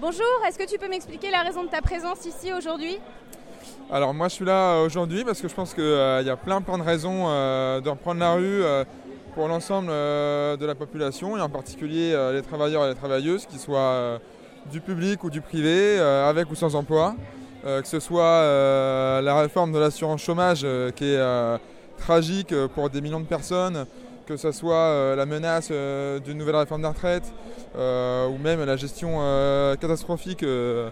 Bonjour, est-ce que tu peux m'expliquer la raison de ta présence ici aujourd'hui? Alors moi je suis là aujourd'hui parce que je pense qu'il y a plein plein de raisons de reprendre la rue pour l'ensemble de la population et en particulier les travailleurs et les travailleuses, qu'ils soient du public ou du privé, avec ou sans emploi. que ce soit la réforme de l'assurance chômage qui est tragique pour des millions de personnes, que ce soit euh, la menace euh, d'une nouvelle réforme des retraites euh, ou même la gestion catastrophique de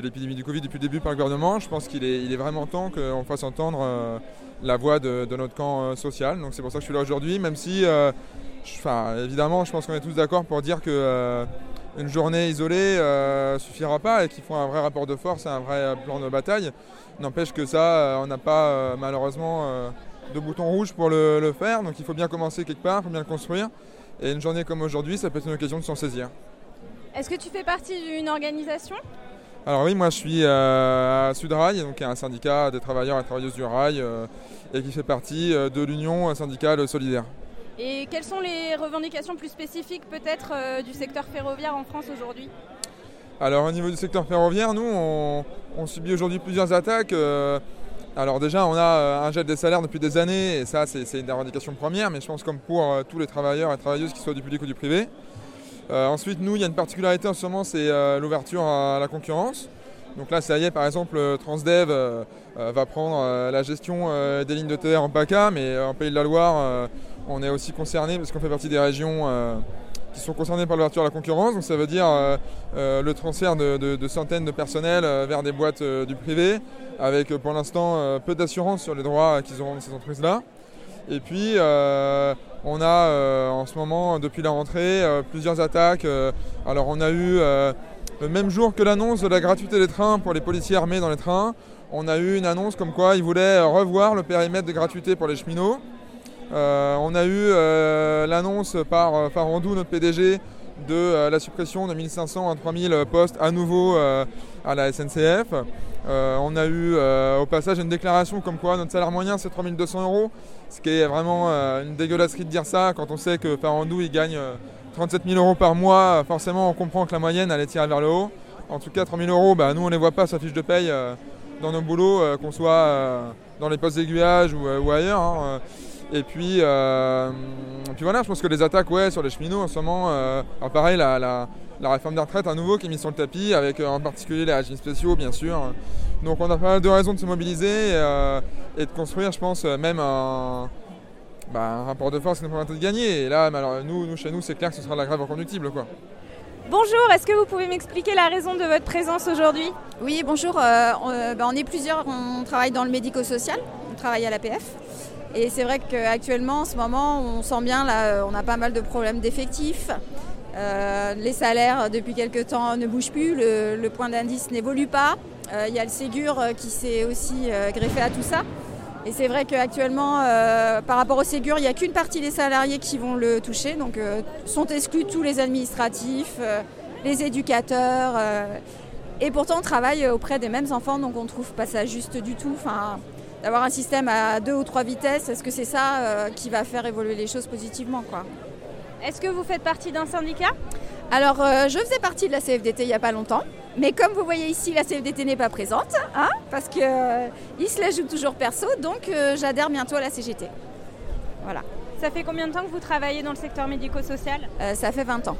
l'épidémie du Covid depuis le début par le gouvernement, je pense qu'il est, vraiment temps qu'on fasse entendre la voix de, notre camp social. Donc c'est pour ça que je suis là aujourd'hui, même si, évidemment, je pense qu'on est tous d'accord pour dire que une journée isolée ne suffira pas et qu'il faut un vrai rapport de force et un vrai plan de bataille. N'empêche que ça, on n'a pas malheureusement de boutons rouges pour le, faire, donc il faut bien commencer quelque part, il faut bien le construire. Et une journée comme aujourd'hui, ça peut être une occasion de s'en saisir. Est-ce que tu fais partie d'une organisation? Alors oui, moi je suis euh, à Sudrail, donc un syndicat des travailleurs et travailleuses du rail, euh, et qui fait partie euh, de l'Union syndicale solidaire. Et quelles sont les revendications plus spécifiques peut-être du secteur ferroviaire en France aujourd'hui? Alors au niveau du secteur ferroviaire, nous, on, on subit aujourd'hui plusieurs attaques. Alors déjà, on a euh, un gel des salaires depuis des années, et ça, c'est une des revendications premières, mais je pense comme pour euh, tous les travailleurs et travailleuses, qu'ils soient du public ou du privé. Euh, ensuite, nous, il y a une particularité en ce moment, c'est l'ouverture à la concurrence. Donc là, ça y est, par exemple, Transdev va prendre la gestion des lignes de TR en PACA, mais en Pays de la Loire, on est aussi concerné parce qu'on fait partie des régions qui sont concernées par l'ouverture à la concurrence. Donc ça veut dire le transfert de, centaines de personnels vers des boîtes du privé, avec euh, pour l'instant euh, peu d'assurance sur les droits qu'ils auront de ces entreprises-là. Et puis, euh, on a en ce moment, depuis la rentrée, plusieurs attaques. alors, on a eu le même jour que l'annonce de la gratuité des trains pour les policiers armés dans les trains, on a eu une annonce comme quoi ils voulaient revoir le périmètre de gratuité pour les cheminots. On a eu l'annonce par Farandou, notre PDG, de la suppression de 1500 à 3000 postes à nouveau à la SNCF. Euh, on a eu euh, au passage une déclaration comme quoi notre salaire moyen c'est 3200 euros, ce qui est vraiment euh, une dégueulasserie de dire ça quand on sait que Farandou il gagne 37 000 euros par mois. Forcément, on comprend que la moyenne elle est tirée vers le haut. En tout cas, 3 000 euros, bah, nous on ne les voit pas sa fiche de paye dans nos boulots, qu'on soit dans les postes d'aiguillage ou, ailleurs. Et puis, puis voilà, je pense que les attaques ouais, sur les cheminots en ce moment, pareil, la la réforme des retraites à nouveau qui est mise sur le tapis, avec euh, en particulier les régimes spéciaux, bien sûr. Donc on a pas mal de raisons de se mobiliser et, euh, de construire, je pense, euh, même un, bah, rapport de force qui nous permet de gagner. Et là, alors, nous, nous, chez nous, c'est clair que ce sera la grève reconductible. Quoi. Bonjour, est-ce que vous pouvez m'expliquer la raison de votre présence aujourd'hui? Oui, bonjour. Bah, on, est plusieurs, on travaille dans le médico-social, on travaille à l'APF. Et c'est vrai qu'actuellement, en ce moment, on sent bien, là, on a pas mal de problèmes d'effectifs. Euh, les salaires, depuis quelques temps, ne bougent plus, le, point d'indice n'évolue pas. Euh, il y a le Ségur euh, qui s'est aussi greffé à tout ça. Et c'est vrai qu'actuellement, par rapport au Ségur, il n'y a qu'une partie des salariés qui vont le toucher. Donc sont exclus tous les administratifs, les éducateurs. et pourtant, on travaille auprès des mêmes enfants, donc on ne trouve pas ça juste du tout. Enfin, d'avoir un système à deux ou trois vitesses, est-ce que c'est ça qui va faire évoluer les choses positivement quoi? Est-ce que vous faites partie d'un syndicat? Alors, euh, je faisais partie de la CFDT il n'y a pas longtemps. Mais comme vous voyez ici, la CFDT n'est pas présente, hein, parce qu'il euh, se la joue toujours perso, donc euh, j'adhère bientôt à la CGT. Voilà. Ça fait combien de temps que vous travaillez dans le secteur médico-social? Ça fait 20 ans.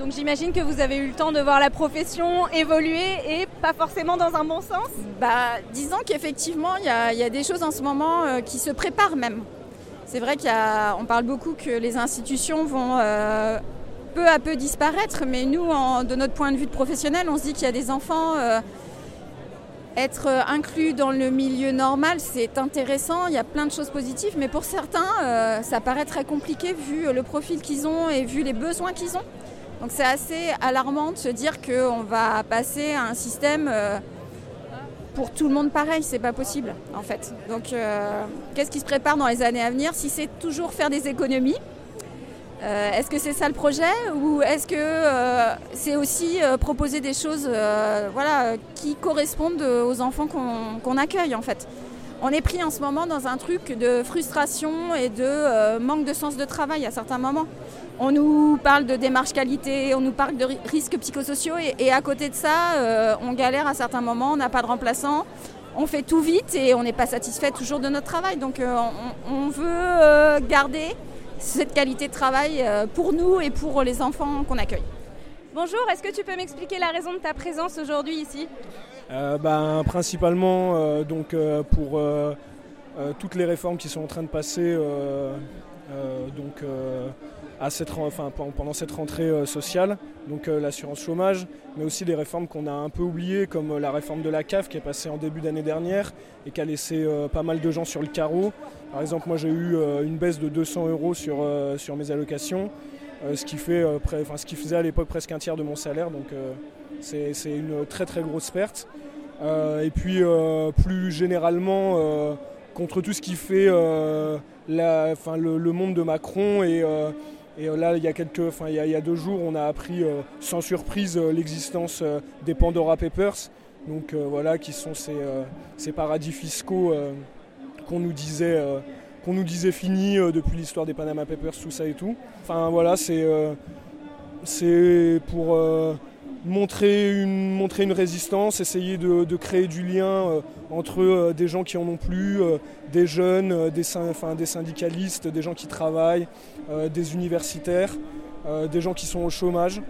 Donc j'imagine que vous avez eu le temps de voir la profession évoluer et pas forcément dans un bon sens bah, Disons qu'effectivement, il y, a des choses en ce moment qui se préparent même. C'est vrai qu'on parle beaucoup que les institutions vont euh, peu à peu disparaître, mais nous, de notre point de vue de professionnel, on se dit qu'il y a des enfants. Euh, être inclus dans le milieu normal, c'est intéressant, il y a plein de choses positives, mais pour certains, euh, ça paraît très compliqué vu le profil qu'ils ont et vu les besoins qu'ils ont. Donc c'est assez alarmant de se dire qu'on va passer à un système pour tout le monde pareil, c'est pas possible en fait. Donc euh, qu'est-ce qui se prépare dans les années à venir Si c'est toujours faire des économies, euh, est-ce que c'est ça le projet? Ou est-ce que euh, c'est aussi proposer des choses qui correspondent aux enfants qu'on accueille en fait? On est pris en ce moment dans un truc de frustration et de manque de sens de travail à certains moments. On nous parle de démarche qualité, on nous parle de risques psychosociaux et, à côté de ça, on galère à certains moments, on n'a pas de remplaçant, on fait tout vite et on n'est pas satisfait toujours de notre travail. Donc on, veut garder cette qualité de travail pour nous et pour les enfants qu'on accueille. Bonjour, est-ce que tu peux m'expliquer la raison de ta présence aujourd'hui ici? euh, ben, Principalement euh, donc, euh, pour toutes les réformes qui sont en train de passer donc, à cette, enfin, pendant cette rentrée sociale, donc l'assurance chômage, mais aussi des réformes qu'on a un peu oubliées, comme la réforme de la CAF qui est passée en début d'année dernière et qui a laissé pas mal de gens sur le carreau. Par exemple, moi j'ai eu une baisse de 200 euros sur, sur mes allocations. Euh, ce, qui fait, euh, ce qui faisait à l'époque presque un tiers de mon salaire. Donc euh, c'est une très très grosse perte. et puis plus généralement, contre tout ce qui fait la, le, monde de Macron et et là, il y, a quelques, enfin, il, y a, deux jours, on a appris sans surprise l'existence des Pandora Papers, donc voilà, qui sont ces, ces paradis fiscaux qu'on nous disait qu'on nous disait fini euh, depuis l'histoire des Panama Papers, tout ça et tout. Enfin voilà, c'est euh, pour euh, montrer, une, résistance, essayer de, créer du lien entre des gens qui en ont plus, des jeunes, des, des syndicalistes, des gens qui travaillent, des universitaires, des gens qui sont au chômage.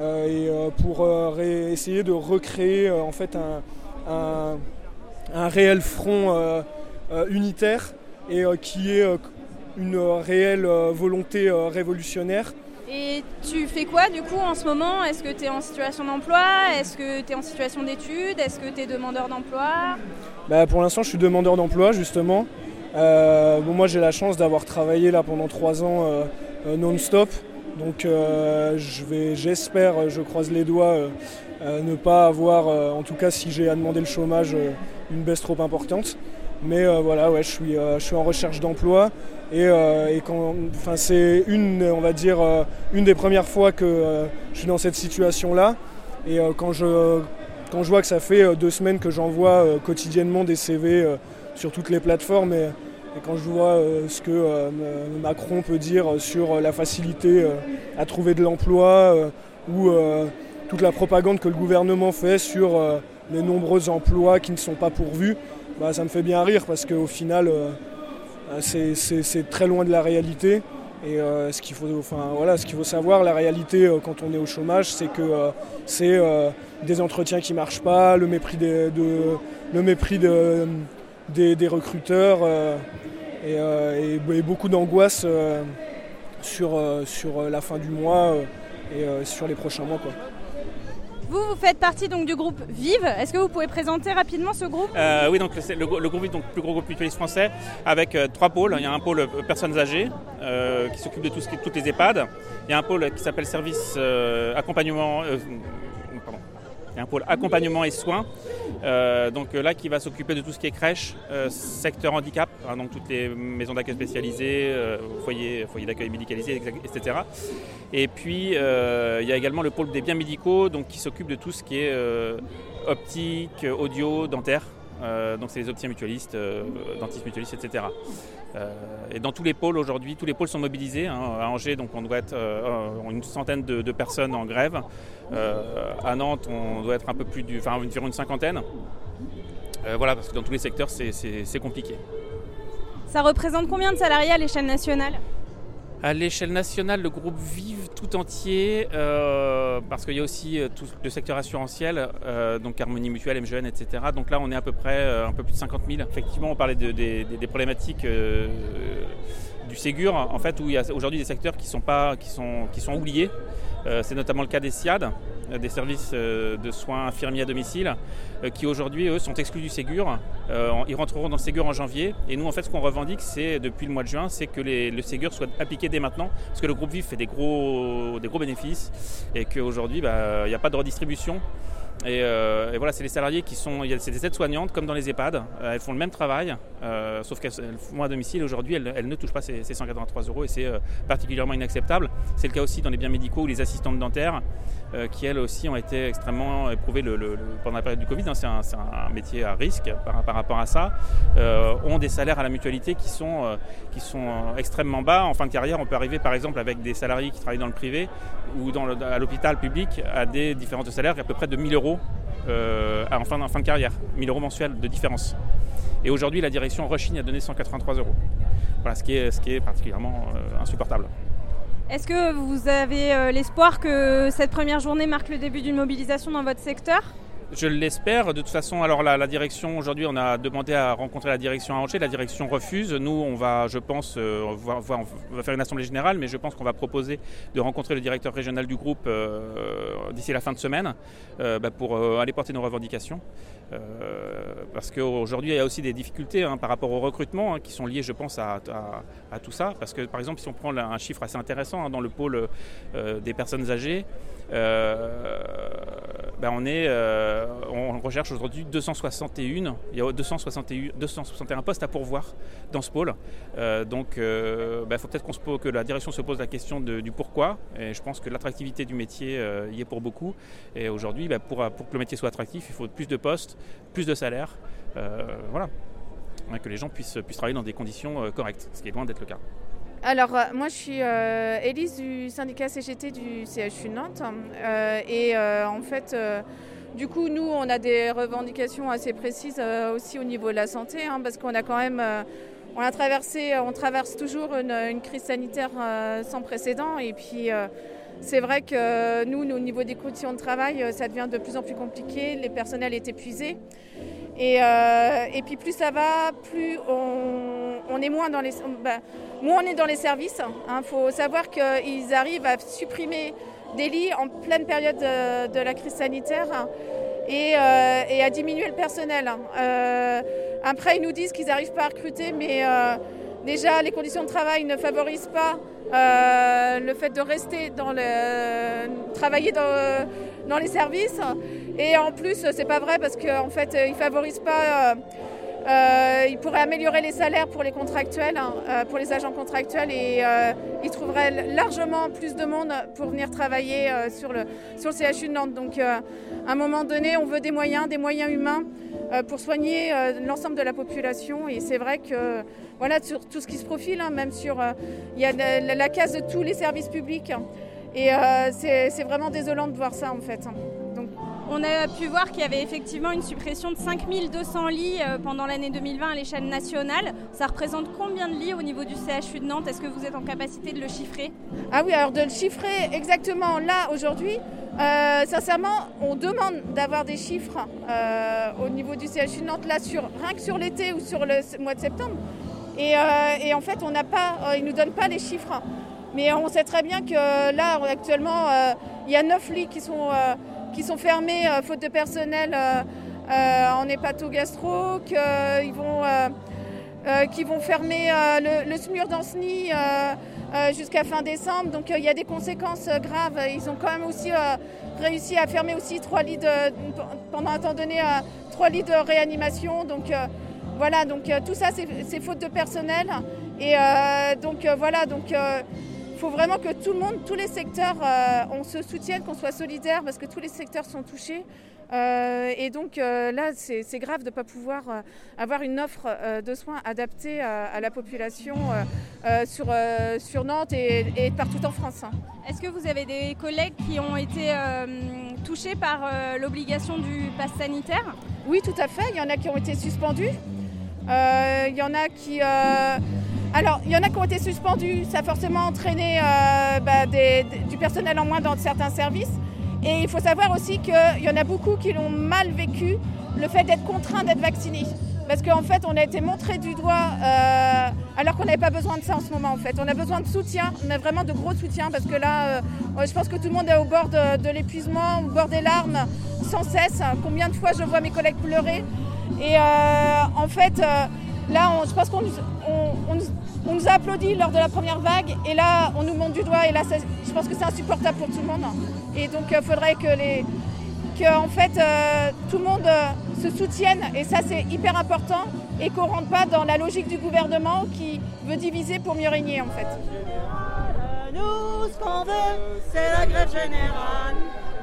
et pour essayer de recréer en fait un, un réel front unitaire et euh, qui est euh, une réelle euh, volonté révolutionnaire. Et tu fais quoi du coup en ce moment? Est-ce que tu es en situation d'emploi? Est-ce que tu es en situation d'études? Est-ce que tu es demandeur d'emploi? Bah, Pour l'instant je suis demandeur d'emploi justement. bon, moi j'ai la chance d'avoir travaillé là pendant trois ans non-stop. Donc je vais, j'espère, je croise les doigts, ne pas avoir, en tout cas si j'ai à demander le chômage, une baisse trop importante. Mais euh, voilà, ouais, je suis, euh, je suis en recherche d'emploi et, euh, c'est une, on va dire, une des premières fois que je suis dans cette situation-là. Et quand je vois que ça fait deux semaines que j'envoie quotidiennement des CV sur toutes les plateformes et, quand je vois ce que Macron peut dire sur la facilité à trouver de l'emploi ou toute la propagande que le gouvernement fait sur les nombreux emplois qui ne sont pas pourvus, bah, ça me fait bien rire parce qu'au final, euh, c'est très loin de la réalité. Et euh, ce qu'il faut, enfin, voilà, ce qu'il faut savoir, la réalité euh, quand on est au chômage, c'est que c'est des entretiens qui ne marchent pas, le mépris des, de, le mépris de, des, recruteurs et, beaucoup d'angoisse sur, sur la fin du mois et sur les prochains mois. Quoi. Vous, vous faites partie donc du groupe Vive. Est-ce que vous pouvez présenter rapidement ce groupe? Euh, Oui, donc le, groupe Vive, donc le plus gros groupe mutualiste français, avec euh, trois pôles. Il y a un pôle euh, personnes âgées qui s'occupe de toutes les EHPAD. Il y a un pôle qui s'appelle service accompagnement il y a un pôle accompagnement et soins, euh, donc euh, là qui va s'occuper de tout ce qui est crèche, euh, secteur handicap, hein, donc toutes les maisons d'accueil spécialisées, foyers, foyer d'accueil médicalisés, etc. Et puis il y a également le pôle des biens médicaux, donc qui s'occupe de tout ce qui est optique, audio, dentaire. Donc c'est les opticiens mutualistes, dentistes mutualistes, etc. et dans tous les pôles aujourd'hui, tous les pôles sont mobilisés. Hein. à Angers, donc on doit être une centaine de personnes en grève. Euh, à Nantes, on doit être un peu plus du, enfin environ une cinquantaine. Euh, voilà, parce que dans tous les secteurs, c'est compliqué. Ça représente combien de salariés à l'échelle nationale? À l'échelle nationale, le groupe Vive tout entier, euh, parce qu'il y a aussi tout le secteur assurantiel, donc Harmonie Mutuelle, MGN, etc. Donc là, on est à peu près un peu plus de 50 000. Effectivement, on parlait des, problématiques du Ségur, en fait, où il y a aujourd'hui des secteurs qui sont, pas, qui sont oubliés. Euh, c'est notamment le cas des SIAD, euh, des services euh, de soins infirmiers à domicile, qui aujourd'hui, eux, sont exclus du Ségur. Ils rentreront dans le Ségur en janvier. Et nous, en fait, ce qu'on revendique, c'est depuis le mois de juin, c'est que le Ségur soit appliqué dès maintenant, parce que le groupe VIF fait des gros, bénéfices et qu'aujourd'hui, bah, il n'y a pas de redistribution. Euh, et, voilà, c'est les salariés qui sont. C'est des aides-soignantes comme dans les EHPAD. Euh, elles font le même travail, euh, sauf qu'elles font à domicile. Aujourd'hui, elles, ne touchent pas ces, 183 euros et c'est particulièrement inacceptable. C'est le cas aussi dans les biens médicaux ou les assistantes dentaires, qui elles aussi ont été extrêmement éprouvées pendant la période du Covid. Hein. c'est un, métier à risque par, rapport à ça. ont des salaires à la mutualité qui sont, qui sont extrêmement bas. En fin de carrière, on peut arriver par exemple avec des salariés qui travaillent dans le privé ou à l'hôpital public à des différences de salaire à peu près de 1000 euros en, fin, de carrière. 1000 euros mensuels de différence. Et aujourd'hui, la direction rechigne a donné 183 euros. Voilà, ce qui est, ce qui est particulièrement euh, insupportable. Est-ce que vous avez euh, l'espoir que cette première journée marque le début d'une mobilisation dans votre secteur? Je l'espère. De toute façon, alors la, direction, aujourd'hui, on a demandé à rencontrer la direction à Angers. La direction refuse. Nous, on va, je pense, euh, on va, faire une assemblée générale, mais je pense qu'on va proposer de rencontrer le directeur régional du groupe d'ici la fin de semaine bah, pour aller porter nos revendications. Euh, parce qu'aujourd'hui, il y a aussi des difficultés hein, par rapport au recrutement hein, qui sont liées, je pense, à, tout ça. Parce que, par exemple, si on prend un chiffre assez intéressant hein, dans le pôle euh, des personnes âgées, euh, ben on, recherche aujourd'hui 261, il y a 261, 261 postes à pourvoir dans ce pôle. donc, il ben, faut peut-être que la direction se pose la question du pourquoi. Et je pense que l'attractivité du métier y est pour beaucoup. Et aujourd'hui, ben, pour que le métier soit attractif, il faut plus de postes plus de salaire, euh, voilà, que les gens puissent, travailler dans des conditions euh, correctes, ce qui est loin d'être le cas. Alors, euh, moi, je suis euh, Élise du syndicat CGT du CHU Nantes. et en fait, du coup, nous, on a des revendications assez précises aussi au niveau de la santé, hein, parce qu'on a quand même. on a traversé, on traverse toujours une crise sanitaire sans précédent. Et puis, c'est vrai que nous, au niveau des conditions de travail, euh, ça devient de plus en plus compliqué. Les personnels est épuisé. Et, euh, et puis plus ça va, plus on, est moins dans les, bah, moins on est dans les services. Il hein. faut savoir qu'ils arrivent à supprimer des lits en pleine période de, la crise sanitaire et, euh, et, à diminuer le personnel. après, ils nous disent qu'ils n'arrivent pas à recruter, mais déjà les conditions de travail ne favorisent pas euh, le fait de rester dans le, travailler dans, les services. Et en plus, c'est pas vrai parce qu'en fait, ils favorisent pas. Euh, euh, ils pourraient améliorer les salaires pour les contractuels, hein, pour les agents contractuels, et ils trouveraient largement plus de monde pour venir travailler sur, le, sur le CHU de Nantes. Donc, à un moment donné, on veut des moyens, des moyens humains pour soigner l'ensemble de la population. Et c'est vrai que voilà, sur tout ce qui se profile, hein, même sur. Euh, il y a la, case de tous les services publics. Et euh, c'est vraiment désolant de voir ça en fait. On a pu voir qu'il y avait effectivement une suppression de 5200 lits euh, pendant l'année 2020 à l'échelle nationale. Ça représente combien de lits au niveau du CHU de Nantes? Est-ce que vous êtes en capacité de le chiffrer? Ah oui, alors de le chiffrer exactement là aujourd'hui, sincèrement, on demande d'avoir des chiffres au niveau du CHU de Nantes, là, sur, rien que sur l'été ou sur le mois de septembre. Euh, et, en fait, on n'a euh, ils ne nous donnent pas les chiffres. Mais on sait très bien que là, actuellement, euh, il y a 9 lits qui sont, qui sont fermés faute de personnel en hépato-gastro, qu'ils vont, vont fermer le, le SMUR d'Anceny jusqu'à fin décembre. Donc il y a des conséquences graves. Ils ont quand même aussi réussi à fermer aussi trois lits de, pendant un temps donné, trois lits de réanimation. Donc voilà, donc euh, tout ça, c'est faute de personnel. Et euh, donc euh, voilà, donc il faut vraiment que tout le monde, tous les secteurs, on se soutienne, qu'on soit solidaire parce que tous les secteurs sont touchés. et donc là, c'est grave de ne pas pouvoir avoir une offre de soins adaptée à, la population sur, sur, Nantes et, partout en France. Hein. Est-ce que vous avez des collègues qui ont été touchés par l'obligation du pass sanitaire? Oui, tout à fait. Il y en a qui ont été suspendus. Il euh, y en a qui. Euh, alors, il y en a qui ont été suspendus, ça a forcément entraîné euh, bah, du personnel en moins dans certains services. Et il faut savoir aussi qu'il y en a beaucoup qui l'ont mal vécu, le fait d'être contraint d'être vacciné. Parce qu'en fait, on a été montré du doigt alors qu'on n'avait pas besoin de ça en ce moment. On a besoin de soutien, on a vraiment de gros soutien parce que là, je pense que tout le monde est au bord de, l'épuisement, au bord des larmes, sans cesse. Combien de fois je vois mes collègues pleurer et euh, en fait, euh, là, je pense qu'on nous a applaudi lors de la première vague et là, on nous monte du doigt et là, je pense que c'est insupportable pour tout le monde. Et donc, il euh, faudrait que, les, que en fait, tout le monde se soutienne et ça, c'est hyper important et qu'on ne rentre pas dans la logique du gouvernement qui veut diviser pour mieux régner, en fait. Nous, ce qu'on veut, c'est la grève générale.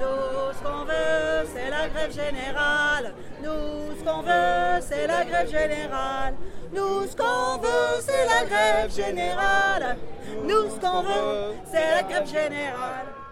Nous, ce qu'on veut, c'est la grève générale. Nous, ce qu'on veut, c'est la grève générale. Nous, ce qu'on veut, c'est la grève générale. Nous, ce qu'on veut, c'est la grève générale.